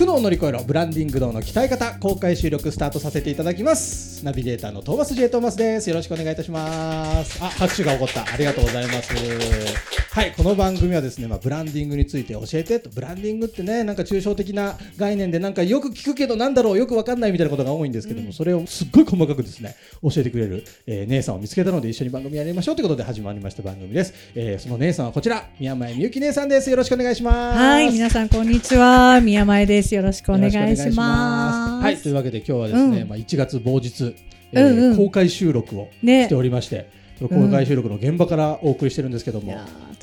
苦悩を乗り越えろブランディング道の鍛え方公開収録スタートさせていただきます。ナビゲーターのトーマス J トーマスです。よろしくお願いいたします。あ拍手が起こった。ありがとうございます。はいこの番組はですね、まあ、ブランディングについて教えてとブランディングってねなんか抽象的な概念でなんかよく聞くけどなんだろうよくわかんないみたいなことが多いんですけども、うん、それをすっごい細かくですね教えてくれる、えー、姉さんを見つけたので一緒に番組やりましょうということで始まりました番組です、えー、その姉さんはこちら宮前みゆき姉さんです。よろしくお願いします。はい皆さんこんにちは。宮前です。よろしくお願いします。はいというわけで今日はですね、うん、まあ1月某日、えー、うんうん、公開収録をしておりまして、ね。公開収録の現場からお送りしてるんですけども、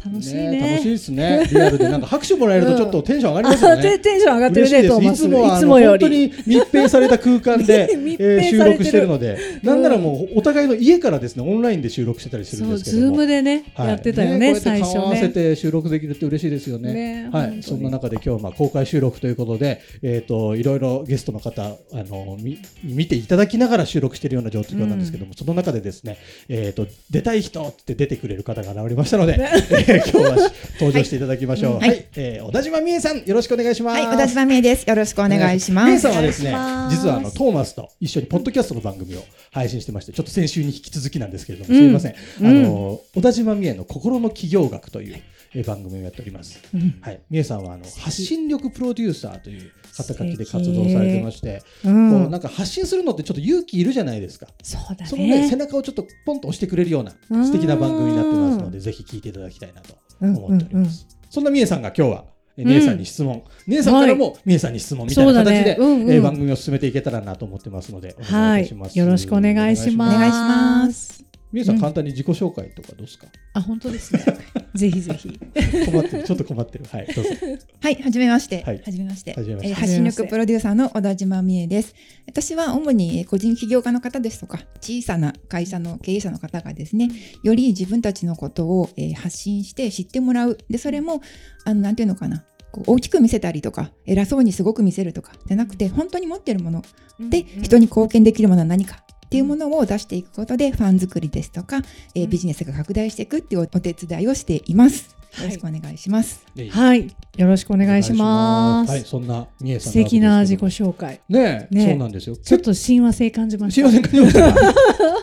楽しいね、ね、楽しいですね。リアルでなんか拍手もらえるとちょっとテンション上がりますよね、うん、テンション上がってるねいつもはいつも本当に密閉された空間で えー、収録してるので、なんならもうお互いの家からですねオンラインで収録してたりするんですけどズームでね、はい、やってたよね、ね、最初ね。合わせて収録できるって嬉しいですよね、ね、はい。そんな中で今日はまあ公開収録ということでえっ、ー、といろいろゲストの方あのみ見ていただきながら収録しているような状況なんですけども、うん、その中でですねえっ、ー、と出たい人って出てくれる方が現れましたので、えー、今日は登場していただきましょう。はい、はい、えー、小田島美恵さん、よろしくお願いします。はい、小田島美恵です。よろしくお願いします。美恵さんはですね、実はあのトーマスと一緒にポッドキャストの番組を配信してまして、ちょっと先週に引き続きなんですけれども、すみません。うん、あの、小田島美恵の心の企業学という。え番組をやっております。うん、はい、美恵さんはあの発信力プロデューサーという肩書きで活動されてまして、うん、こうなんか発信するのってちょっと勇気いるじゃないですか。そうだね。そのね背中をちょっとポンと押してくれるような素敵な番組になってますので、ぜひ聞いていただきたいなと思っております。そんなみえさんが今日は姉さんに質問、姉さんからもみえさんに質問みたいな形で、え番組を進めていけたらなと思ってますので、お願いします。よろしくお願いします。お願いします。みえさん、簡単に自己紹介とかどうですか？あ、本当ですね。ぜひぜひ。困ってる、ちょっと困ってる。はい、どうぞ。はい、はじめまして。はい、はじめまして。えー、発信力プロデューサーの小田島美恵です。私は主に個人起業家の方ですとか、小さな会社の経営者の方がですね、より自分たちのことを、えー、発信して知ってもらう。で、それも、あの、なんていうのかな。こう大きく見せたりとか偉そうにすごく見せるとかじゃなくて本当に持ってるもので人に貢献できるものは何かっていうものを出していくことでファン作りですとか、えー、ビジネスが拡大していくっていうお手伝いをしています。よろしくお願いします。はい、よろしくお願いします。はい、そんなみえさん素敵な自己紹介。ねね、そうなんですよ。ちょっと親和性感じました。親和性感じましたか。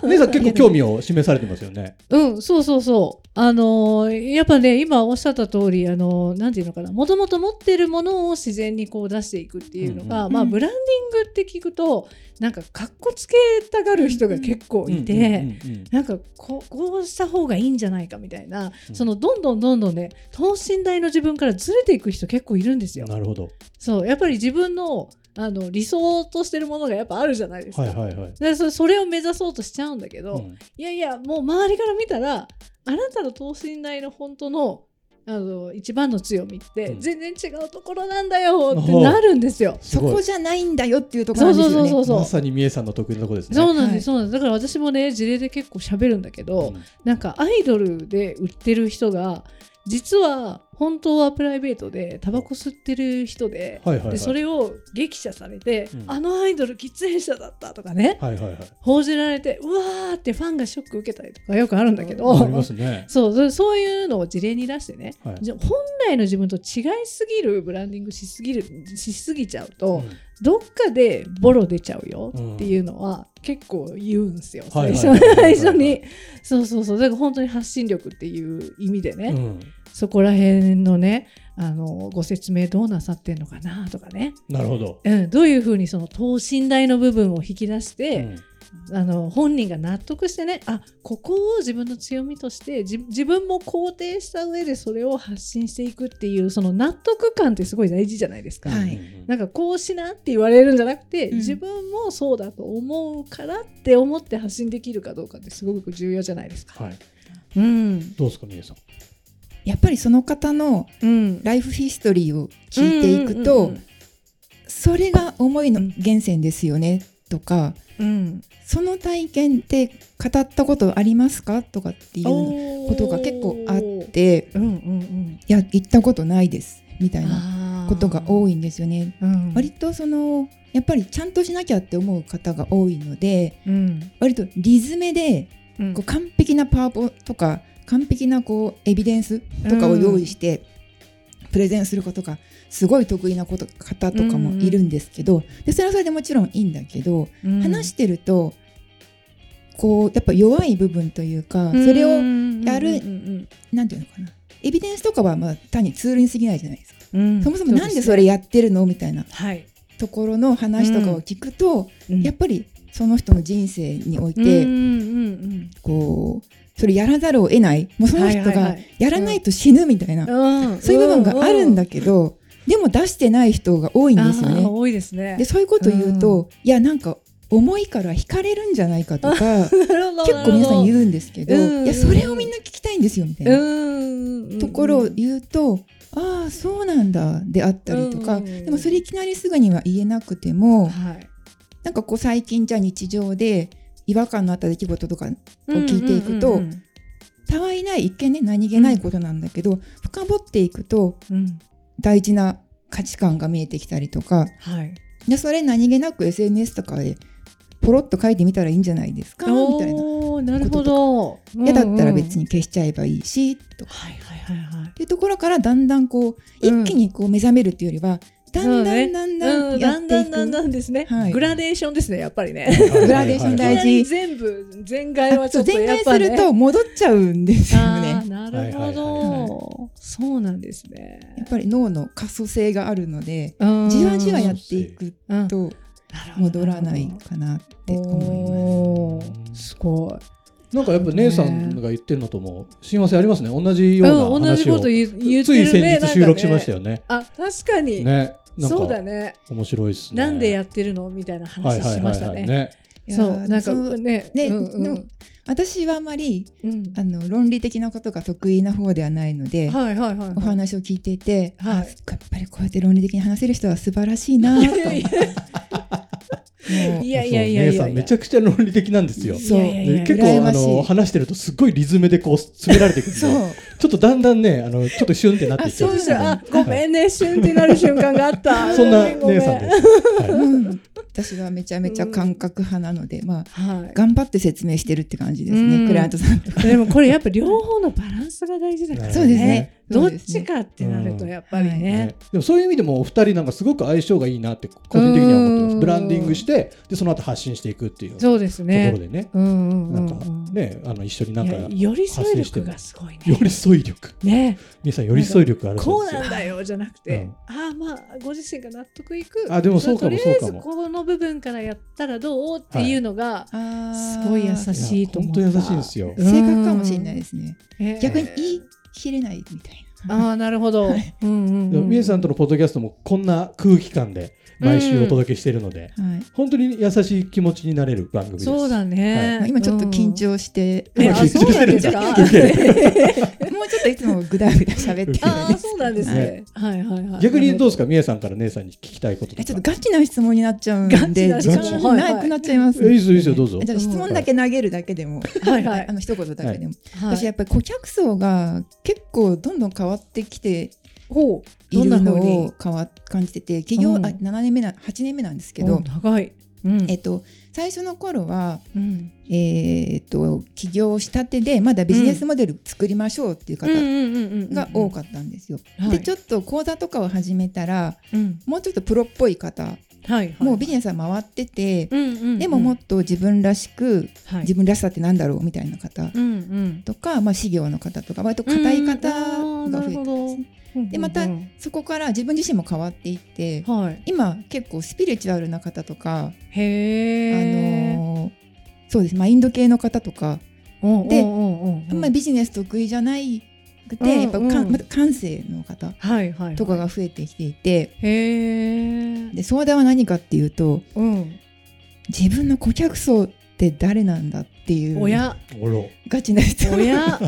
姉さん結構興味を示されてますよね。うん、そうそうそう。あのー、やっぱね、今おっしゃった通り、あのー、なんていうのかな、もともと持ってるものを自然にこう出していくっていうのが、まあブランディングって聞くと。なんかかっこつけたがる人が結構いてなんかここうした方がいいんじゃないかみたいな、うん、そのどんどんどんどんね等身大の自分からずれていく人結構いるんですよ。なるほどそうやっぱり自分のあの理想としてるものがやっぱあるじゃないですか。はいはいはい、でそそれを目指そうとしちゃうんだけど、うん、いやいやもう周りから見たらあなたの等身大の本当のあの一番の強みって全然違うところなんだよってなるんですよ。そこじゃないんだよっていうところなんですよね。そうそうそうまさにみえさんの得意なところですね。そうなんです、そうなんです。だから私もね事例で結構喋るんだけど、うん、なんかアイドルで売ってる人が実は本当はプライベートでタバコ吸ってる人ではいはいはい、でそれを激写されて、うん、あのアイドル喫煙者だったとかね、はいはいはい、報じられてうわーってファンがショック受けたりとかよくあるんだけど、ね、そうそういうのを事例に出してね、はい、本来の自分と違いすぎるブランディングしすぎるしすぎちゃうと、うん、どっかでボロ出ちゃうよっていうのは結構言うんですよ、最初に。そうそうそう。だから本当に発信力っていう意味でね、うん、そこら辺のねあのご説明どうなさってんのかなとかね。なるほど、うん、どういうふうにその等身大の部分を引き出して、あの本人が納得してねあここを自分の強みとして自分も肯定した上でそれを発信していくっていうその納得感ってすごい大事じゃないですか。はい、なんかこうしなって言われるんじゃなくて、うん、自分もそうだと思うからって思って発信できるかどうかってすごく重要じゃないですか。はい、うん、どうですか、みえさん。やっぱりその方のライフヒストリーを聞いていくと、それが思いの源泉ですよねとか、うん、その体験って語ったことありますか？とかっていうことが結構あって、うんうんうん、いや言ったことないですみたいなことが多いんですよね。うん、割とそのやっぱりちゃんとしなきゃって思う方が多いので、うん、割とリズムでこう完璧なパワポとか完璧なこうエビデンスとかを用意してプレゼンすることがすごい得意なこと方とかもいるんですけど、でそれはそれでもちろんいいんだけど、話してるとこうやっぱ弱い部分というかそれをやる、なんていうのかな。エビデンスとかはまあ単にツールに過ぎないじゃないですか、うん、そもそもなんでそれやってるのみたいなところの話とかを聞くと、うん、やっぱりその人の人生において、こうそれやらざるを得ない。もうその人がやらないと死ぬみたいな、そういう部分があるんだけど、でも出してない人が多いんですよね。多いですね。でそういうこと言うと、いやなんか重いから惹かれるんじゃないかとか 結構皆さん言うんですけど、いやそれをみんな聞きたいんですよみたいな。ところを言うと、ああそうなんだであったりとか、でもそれいきなりすぐには言えなくても、はい、なんかこう最近じゃ日常で違和感のあった出来事とかを聞いていくと、たわいない一見ね何気ないことなんだけど、うん、深掘っていくと、うん、大事な価値観が見えてきたりとか、はい、でそれ何気なく SNS とかでポロッと書いてみたらいいんじゃないですかみたいななるほど。嫌だったら別に消しちゃえばいいしとか、はいはいはいはい、っていうところからだんだんこう一気にこう目覚めるっていうよりは、だんだんだんだんやっていく、だんだんですね、グラデーションですねやっぱりね。グラデーション大事。全部全外はちょっとやっぱ、ね、すると戻っちゃうんですよね。なるほど、そうなんですね。やっぱり脳の可塑性があるのでじわじわやっていくと戻らないかなって思います。すごい。なんかやっぱ姉さんが言ってるのとも親和性ありますね。同じような話を、うん、同じこと言言ってつい先日収録しましたよね。ね。あ確かに。ね。そうだね。面白いっすね。なんでやってるのみたいな話しましたね。ね。そうなんかねね、うんうん、私はあまり、うん、あの論理的なことが得意な方ではないので、はいはいはいはい、お話を聞いていて、はい、やっぱりこうやって論理的に話せる人は素晴らしいなと いやいやいやいやめちゃくちゃ論理的なんですよ。そう結構あの話してるとすごいリズムでこう詰められていくんで、ちょっとだんだんねあのちょっとシュンってなっていっちゃう。あごめんねシュンってなる瞬間があった。そんな姉さんです。私はめちゃめちゃ感覚派なので、まあ頑張って説明してるって感じですね。クライアントさんと。でもこれやっぱ両方のバランスが大事だからね。そうですね。どっちかってなるとやっぱりね。でもそういう意味でもお二人なんかすごく相性がいいなって個人的には思ってます。ブランディングしてでその後発信していくっていうそうですね。ところでね、なんかねあの一緒になんか寄り添い力がすごいね。寄り添い力。ね。皆さん寄り添い力あるこうなんだよじゃなくて、ああまあご自身が納得いく。あでもそうかもそうかも。この部分からやったらどうっていうのがすごい優しいと思う本当優しいんですよ。性格かもしれないですね、逆に言い切れないみたいああなるほど、はい、うんうん、みえさんとのポッドキャストもこんな空気感で毎週お届けしているので、うんはい、本当に優しい気持ちになれる番組です。そうだね。はい、今ちょっと緊張して、うん、緊張してる。んだ。もうちょっといつもぐだぐだ喋って。るあ、そうなんですね。はい。はいはい。逆にどうですか、みえさんから姉さんに聞きたいことちょっとガチな質問になっちゃうんで、ガチなくなっちゃいます。いい。ですいいですよどうぞ。じゃ質問だけ投げるだけでも、はいはい、あの一言だけでも、私やっぱり顧客層が結構どんどん変わってきて。ほう。いるのを変わ感じてて起業、うん、あ7年目な8年目なんですけど長い、うん、えっと、最初の頃は、うん、えー、っと起業したてでまだビジネスモデル作りましょうっていう方が多かったんですよ。でちょっと講座とかを始めたら、もうちょっとプロっぽい方はいはい、もうビジネスは回ってて、うんうんうん、でももっと自分らしく、はい、自分らしさってなんだろうみたいな方とか、うん。うん、まあ、事業の方とか割と硬い方が増えたんですね。でまたそこから自分自身も変わっていって、はい、今結構スピリチュアルな方とか、へあのそうです。マインド系の方とか。で、あんまりビジネス得意じゃないくて、うんやっぱかんまた感性の方はいはいとかが増えてきていて、へえで相談は何かっていうとうん。自分の顧客層って誰なんだっていう。親。ガチな質問親。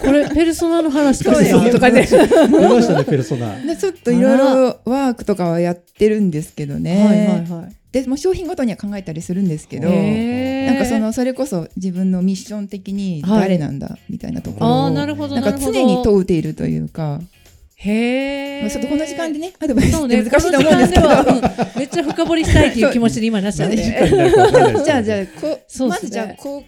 これペルソナの話かしら。とかね。出ましたねペルソナ。でちょっといろいろワークとかはやってるんですけどね、はいはいはい。でもう商品ごとには考えたりするんですけど、なんかそのそれこそ自分のミッション的に誰なんだみたいなところを、ああなるほどなんか常に問うているというか、へえまあ、ちょっとこの時間でねアドバイスそうねって難しいと思うんですけど、この時間ではうんめっちゃ深掘りしたいっていう気持ちで今なっちゃって何時間になるか分かんないですじゃあじゃあこね。まずじゃあこう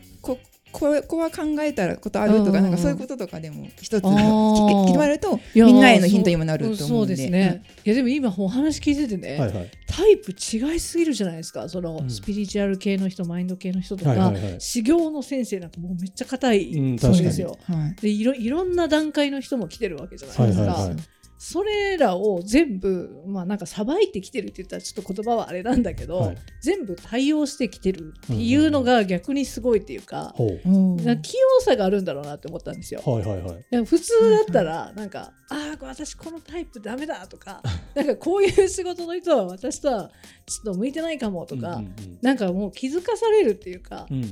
ここは考えたらことあるとか、なんかそういうこととかでも一つあー。聞聞いてもらえるとみんなへのヒントにもなるとそううん思で。そうですね、いやでも今お話聞いててね、はいはい。タイプ違いすぎるじゃないですかその、うん。スピリチュアル系の人マインド系の人とか、はいはいはい修行の先生なんかもうめっちゃ硬いうんそうですよ、はいでいろいろんな段階の人も来てるわけじゃないですか、はいはいはいそれらを全部まあなんかさばいてきてるって言ったらちょっと言葉はあれなんだけど、はい。全部対応してきてるっていうのが逆にすごいっていうか,、ほう。うん。なんか器用さがあるんだろうなって思ったんですよ。はいはいはい。普通だったらなんか、ああ私このタイプダメだとか なんかこういう仕事の人は私とはちょっと向いてないかもとか、うんうんなんかもう気づかされるっていうかう、ん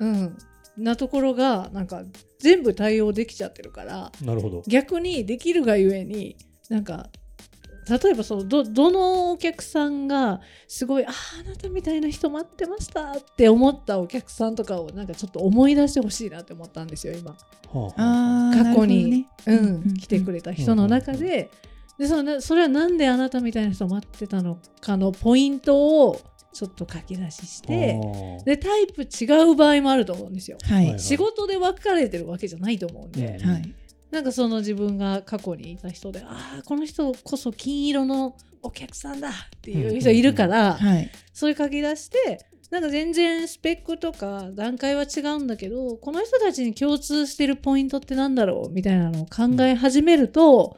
うん。うんなところがなんか全部対応できちゃってるからうんなるほど。逆にできるがゆえになんか例えばそのどどのお客さんがすごい「あああなたみたいな人待ってました」って思ったお客さんとかをなんかちょっと思い出してほしいなって思ったんですよ今。はあ。あー過去に、なるうん。うんうん来てくれた人の中で,、でそのそれはなんであなたみたいな人を待ってたのかのポイントをちょっと書き出ししてでタイプ違う場合もあると思うんですよ。はい。はい仕事で分かれてるわけじゃないと思うんで、うん。はい。なんかその自分が過去にいた人でああこの人こそ金色のお客さんだっていう人いるから、はい。それ書き出してなんか全然スペックとか段階は違うんだけどこの人たちに共通してるポイントってなんだろうみたいなのを考え始めると、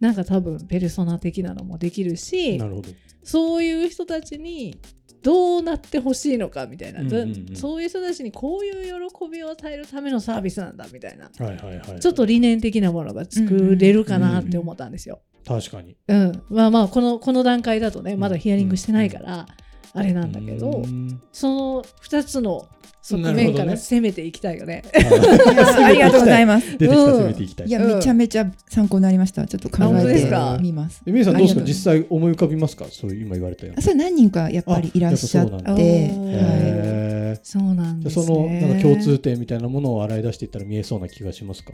なんか多分ペルソナ的なのもできるしなるほど。そういう人たちにどうなってほしいのかみたいな、うんうんうん。だそういう人たちにこういう喜びを与えるためのサービスなんだみたいな。はいはいはいちょっと理念的なものが作れるかなって思ったんですよ。確かに。うん、まあまあこのこの段階だとねまだヒアリングしてないから、あれなんだけど、うん。その2つの側面から攻めていきたいよね。あ りがとうございます。出てきた攻めていきた。いいやうんめちゃめちゃ参考になりました。ちょっと考えてみます。えみえさんどうですか？実際思い浮かびますか？そういう今言われたようなあそれ何人かやっぱりいらっしゃって。そうなんじゃあですそのなんね。か共通点みたいなものを洗い出していったら見えそうな気がしますか？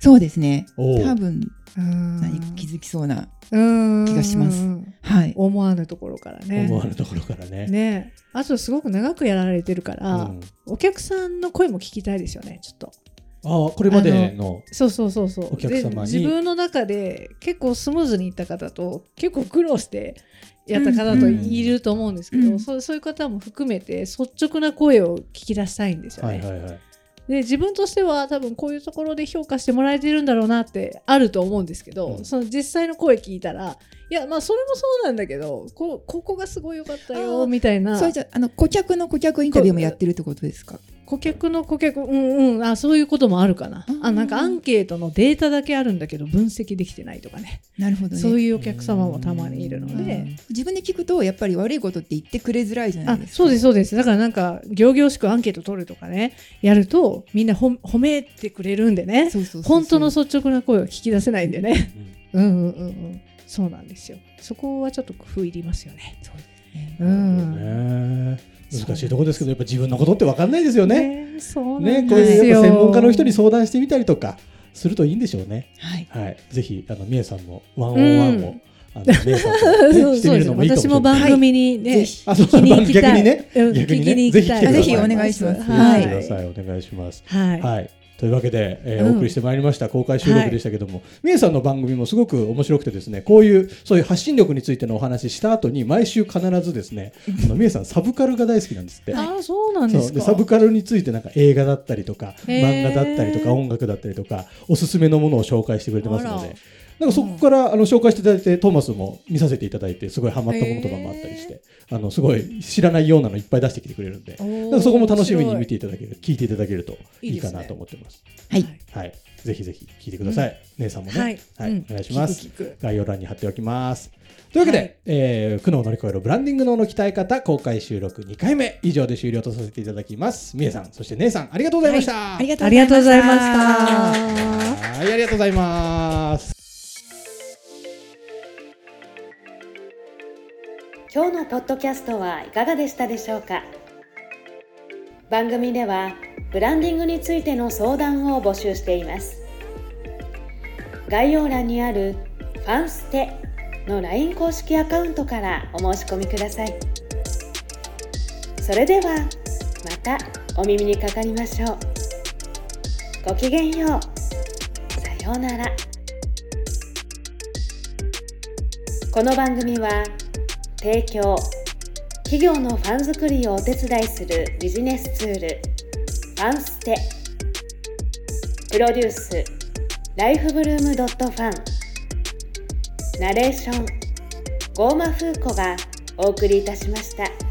そうですね。多分うん何か気づきそうなうん。気がします。はい。思わぬところからね。思わぬところからね。ね。あとすごく長くやられてるから、うん。お客さんの声も聞きたいですよねちょっと。ああこれまでのそうそうそうそう。お客様自分の中で結構スムーズにいった方と結構苦労してやった方といると思うんですけど、うん。そうそういう方も含めて率直な声を聞き出したいんですよね。はいはいはいで自分としては多分こういうところで評価してもらえてるんだろうなってあると思うんですけど、うん。その実際の声聞いたらいやまあそれもそうなんだけどこここがすごい良かったあよーみたいな。それじゃあの顧客の顧客インタビューもやってるってことですか？顧客の顧客うんうん。あそういうこともあるかな。うんあなんかアンケートのデータだけあるんだけど分析できてないとかね。なるほどね。そういうお客様もたまにいるので。自分で聞くとやっぱり悪いことって言ってくれづらいじゃなあいですか。そうですそうです。だからなんか仰々しくアンケート取るとかねやるとみんなほ褒めてくれるんでね。そうそうそうそう。本当の率直な声を聞き出せないんでね。うんうんうん。うんそうなんですよ。そこはちょっと工夫いりますよね。ねううん。んね難しいところですけどやっぱ自分のことって分かんないですよね。ねそうねこれやっぱ専門家の人に相談してみたりとかするといいんでしょうね。はい。はい、ぜひあのみえさんもワンオンワンを、うん。あのね、してみるのもいいかもし私もれない。番組にね、あそう逆にね？うん逆にね？ぜひ来てください。ぜひお願いします。はい。お願いします。はい、はい。というわけで、えーうん。お送りしてまいりました公開収録でしたけども、みえさんの番組もすごく面白くてですねこういうそういう発信力についてのお話しした後に毎週必ずですねあのみえさんサブカルが大好きなんですって。ああそうなんですか。サブカルについてなんか映画だったりとか漫画だったりとか音楽だったりとかおすすめのものを紹介してくれてますのでなんかそこからあの紹介していただいてトーマスも見させていただいてすごいハマったものとかもあったりして、あのすごい知らないようなのいっぱい出してきてくれるんでそこも楽しみに見ていただける聞いていただけるといいかなと思ってます。はい、はい。ぜひぜひ聞いてください、うん、姉さんもね、はい、はい、お願いします。概要欄に貼っておきます。というわけで、はい、えー、苦悩を乗り越えるブランディング脳の鍛え方公開収録2回目以上で終了とさせていただきます。みえさんそして姉さんありがとうございました、はい、ありがとうございました。はいありがとうございます今日のポッドキャストはいかがでしたでしょうか？番組ではブランディングについての相談を募集しています。概要欄にあるファンステの LINE 公式アカウントからお申し込みください。それではまたお耳にかかりましょう。ごきげんよう。さようなら。この番組は提供。企業のファン作りをお手伝いするビジネスツール。ファンステ。プロデュース。ライフブルームドットファン。ナレーション。ゴーマフーコがお送りいたしました。